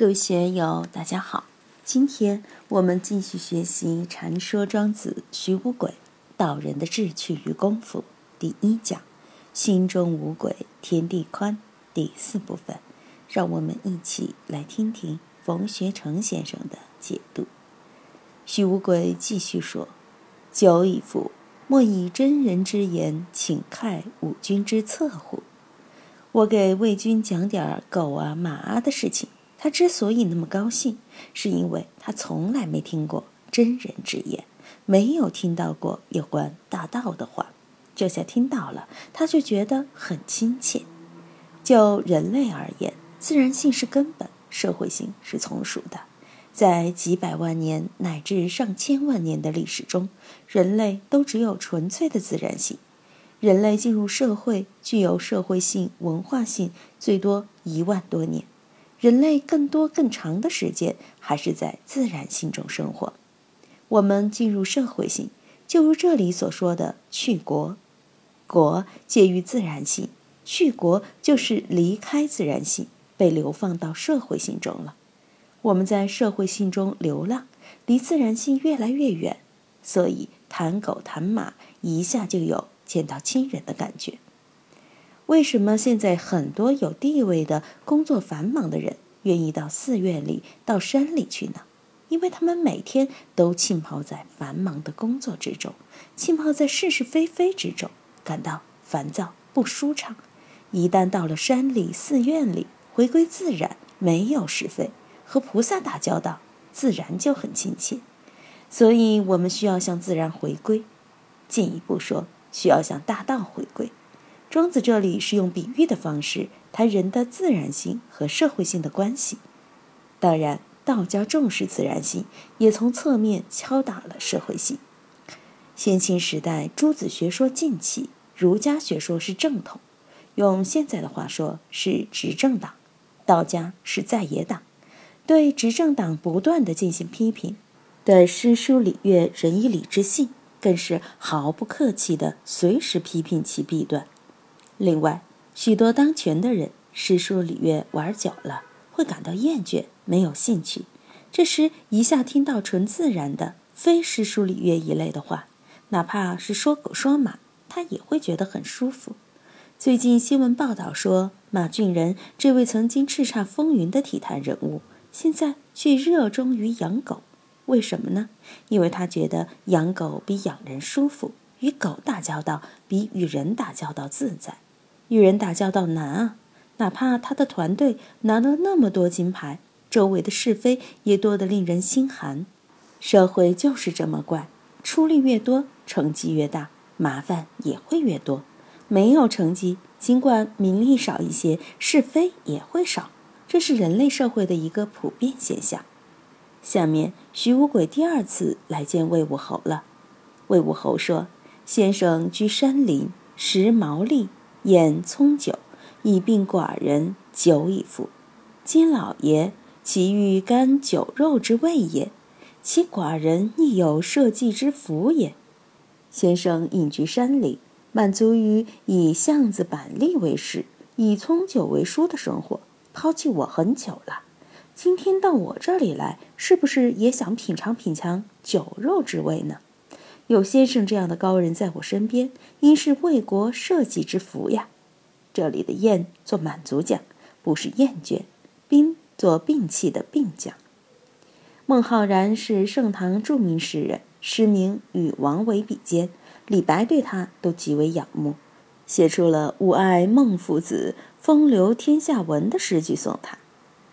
各位学友，大家好。今天我们继续学习《禅说庄子·徐无鬼道人的志趣与功夫》第一讲“心中无鬼，天地宽”第四部分。让我们一起来听听冯学成先生的解读。徐无鬼继续说：“久矣夫，莫以真人之言，请看吾君之策乎？”我给魏军讲点狗啊、马啊的事情，他之所以那么高兴，是因为他从来没听过真人之言，没有听到过有关大道的话。这下听到了，他就觉得很亲切。就人类而言，自然性是根本，社会性是从属的。在几百万年乃至上千万年的历史中，人类都只有纯粹的自然性。人类进入社会，具有社会性、文化性，最多一万多年。人类更多、更长的时间还是在自然性中生活。我们进入社会性，就如这里所说的去国，国介于自然性，去国就是离开自然性，被流放到社会性中了。我们在社会性中流浪，离自然性越来越远，所以谈狗谈马，一下就有。见到亲人的感觉。为什么现在很多有地位的、工作繁忙的人愿意到寺院里、到山里去呢？因为他们每天都浸泡在繁忙的工作之中，浸泡在是是非非之中，感到烦躁不舒畅。一旦到了山里、寺院里，回归自然，没有是非，和菩萨打交道，自然就很亲切。所以我们需要向自然回归。进一步说。需要向大道回归。庄子这里是用比喻的方式谈人的自然性和社会性的关系。当然，道家重视自然性，也从侧面敲打了社会性。先秦时代，诸子学说尽起，儒家学说是正统，用现在的话说是执政党；道家是在野党，对执政党不断的进行批评，对诗书礼乐、仁义礼智信。更是毫不客气地随时批评其弊端。另外，许多当权的人诗书礼乐玩久了，会感到厌倦，没有兴趣。这时一下听到纯自然的非诗书礼乐一类的话，哪怕是说狗说马，他也会觉得很舒服。最近新闻报道说，马俊仁这位曾经叱咤风云的体坛人物，现在却热衷于养狗。为什么呢？因为他觉得养狗比养人舒服，与狗打交道比与人打交道自在。与人打交道难啊，哪怕他的团队拿了那么多金牌，周围的是非也多得令人心寒。社会就是这么怪，出力越多，成绩越大，麻烦也会越多。没有成绩，尽管名利少一些，是非也会少，这是人类社会的一个普遍现象。下面，徐无鬼第二次来见魏武侯了。魏武侯说：“先生居山林，食毛栗，饮葱酒，以病寡人，酒已服。今老爷其欲甘酒肉之味也，其寡人亦有社稷之福也。先生隐居山里，满足于以巷子板栗为食，以葱酒为蔬的生活，抛弃我很久了。”今天到我这里来，是不是也想品尝品尝酒肉之味呢？有先生这样的高人在我身边，应是为国社稷之福呀。这里的厌做满足讲，不是厌倦；兵做病弃的病讲。孟浩然是盛唐著名诗人，诗名与王维比肩，李白对他都极为仰慕，写出了“吾爱孟夫子，风流天下闻”的诗句送他。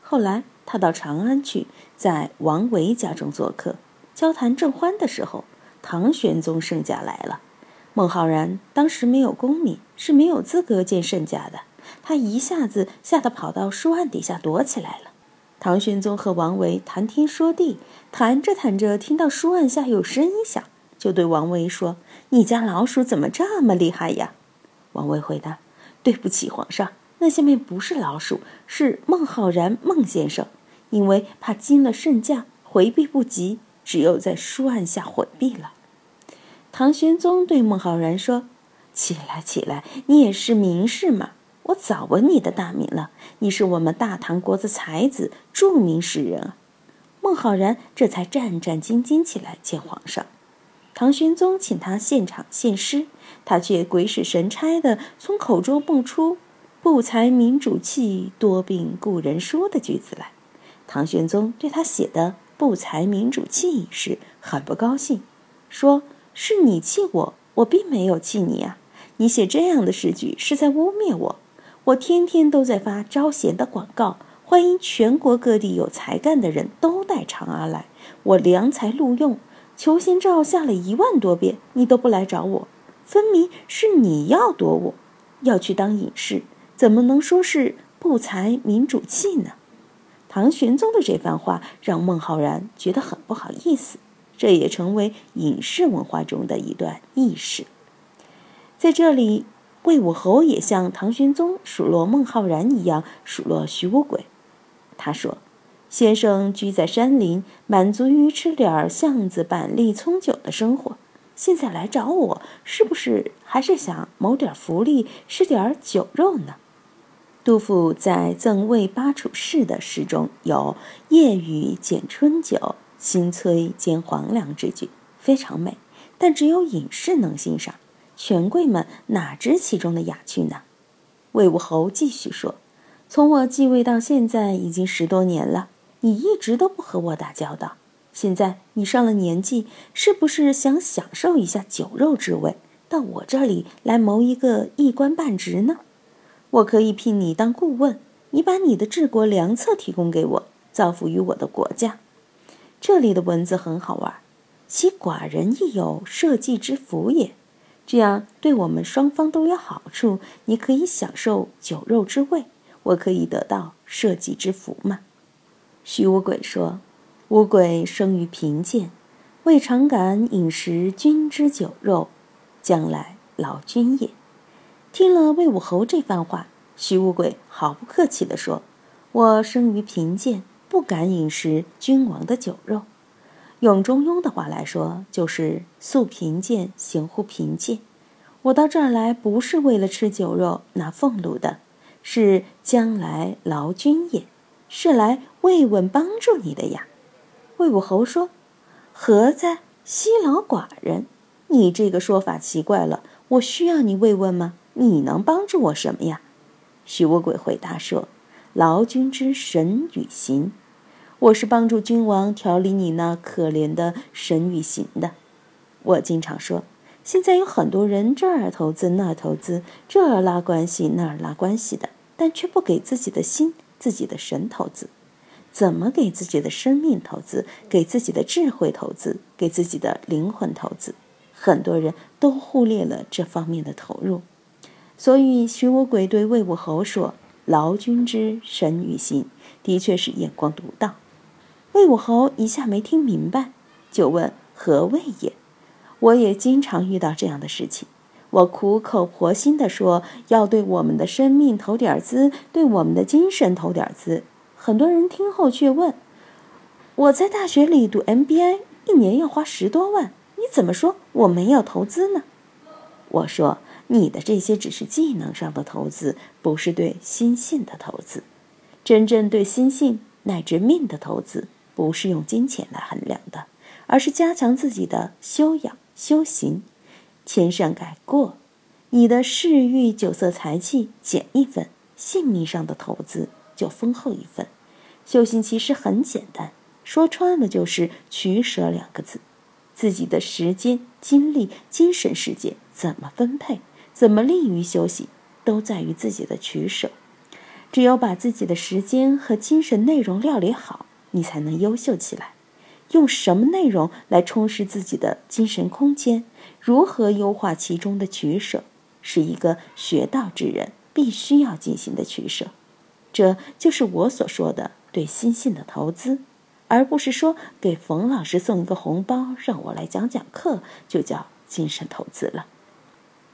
后来。他到长安去，在王维家中做客，交谈正欢的时候，唐玄宗圣驾来了。孟浩然当时没有功名，是没有资格见圣驾的。他一下子吓得跑到书案底下躲起来了。唐玄宗和王维谈天说地，谈着谈着，听到书案下有声音响，就对王维说：“你家老鼠怎么这么厉害呀？”王维回答：“对不起，皇上，那下面不是老鼠，是孟浩然孟先生。”因为怕惊了圣驾，回避不及，只有在书案下回避了。唐玄宗对孟浩然说：“起来，起来，你也是名士嘛，我早闻你的大名了，你是我们大唐国的才子，著名诗人啊！孟浩然这才战战兢兢起来见皇上。唐玄宗请他现场献诗，他却鬼使神差的从口中蹦出“不才民主气，多病故人说”的句子来。唐玄宗对他写的“不才民主气”一事很不高兴，说是你气我，我并没有气你啊！你写这样的诗句是在污蔑我。我天天都在发招贤的广告，欢迎全国各地有才干的人都带长安来。我良才录用，求贤诏下了一万多遍，你都不来找我，分明是你要躲我，要去当隐士，怎么能说是不才民主气呢？唐玄宗的这番话让孟浩然觉得很不好意思，这也成为隐士文化中的一段轶事。在这里。魏武侯也像唐玄宗数落孟浩然一样数落徐无鬼。他说：“先生居在山林，满足于吃点橡子、板栗、葱酒的生活，现在来找我，是不是还是想谋点福利，吃点酒肉呢？”杜甫在《赠魏巴楚士》的诗中有“夜雨剪春酒，新崔兼黄粱”之举，非常美，但只有隐士能欣赏。权贵们哪知其中的雅趣呢？魏武侯继续说：“从我继位到现在已经十多年了，你一直都不和我打交道。现在你上了年纪，是不是想享受一下酒肉之味，到我这里来谋一个一官半职呢？我可以聘你当顾问，你把你的治国良策提供给我，造福于我的国家。”这里的文字很好玩，其寡人亦有社稷之福也。这样对我们双方都有好处。你可以享受酒肉之味，我可以得到社稷之福嘛。徐无鬼说：“乌鬼生于贫贱，未尝敢饮食君之酒肉，将来劳君也。”听了魏武侯这番话，徐无鬼毫不客气地说：“我生于贫贱，不敢饮食君王的酒肉。”用中庸的话来说，就是素贫贱，行乎贫贱。我到这儿来，不是为了吃酒肉拿俸禄的，是将来劳君也，是来慰问帮助你的呀。魏武侯说：“何在惜劳寡人？你这个说法奇怪了。我需要你慰问吗？你能帮助我什么呀？”徐无鬼回答说：“劳君之神与行。”我是帮助君王调理你那可怜的神与形的。我经常说，现在有很多人这儿投资那儿投资，这儿拉关系那儿拉关系的，但却不给自己的心、自己的神投资。怎么给自己的生命投资？给自己的智慧投资？给自己的灵魂投资？很多人都忽略了这方面的投入。所以徐无鬼对魏武侯说：“劳君之神与心，的确是眼光独到。”魏武侯一下没听明白，就问何谓也。我也经常遇到这样的事情。我苦口婆心地说要对我们的生命投点资，对我们的精神投点资。很多人听后却问：我在大学里读 MBA，一年要花十多万，你怎么说我没有投资呢？我说你的这些只是技能上的投资，不是对心性的投资。真正对心性乃至命的投资。不是用金钱来衡量的，而是加强自己的修养、修行，千善改过。你的嗜欲、酒色财气减一分，性命上的投资就丰厚一分。修行其实很简单，说穿了就是取舍两个字。自己的时间、精力、精神世界怎么分配，怎么利于修行，都在于自己的取舍。只有把自己的时间和精神内容料理好。你才能优秀起来。用什么内容来充实自己的精神空间？如何优化其中的取舍，是一个学道之人必须要进行的取舍。这就是我所说的对心性的投资，而不是说给冯老师送一个红包，让我来讲讲课，就叫精神投资了。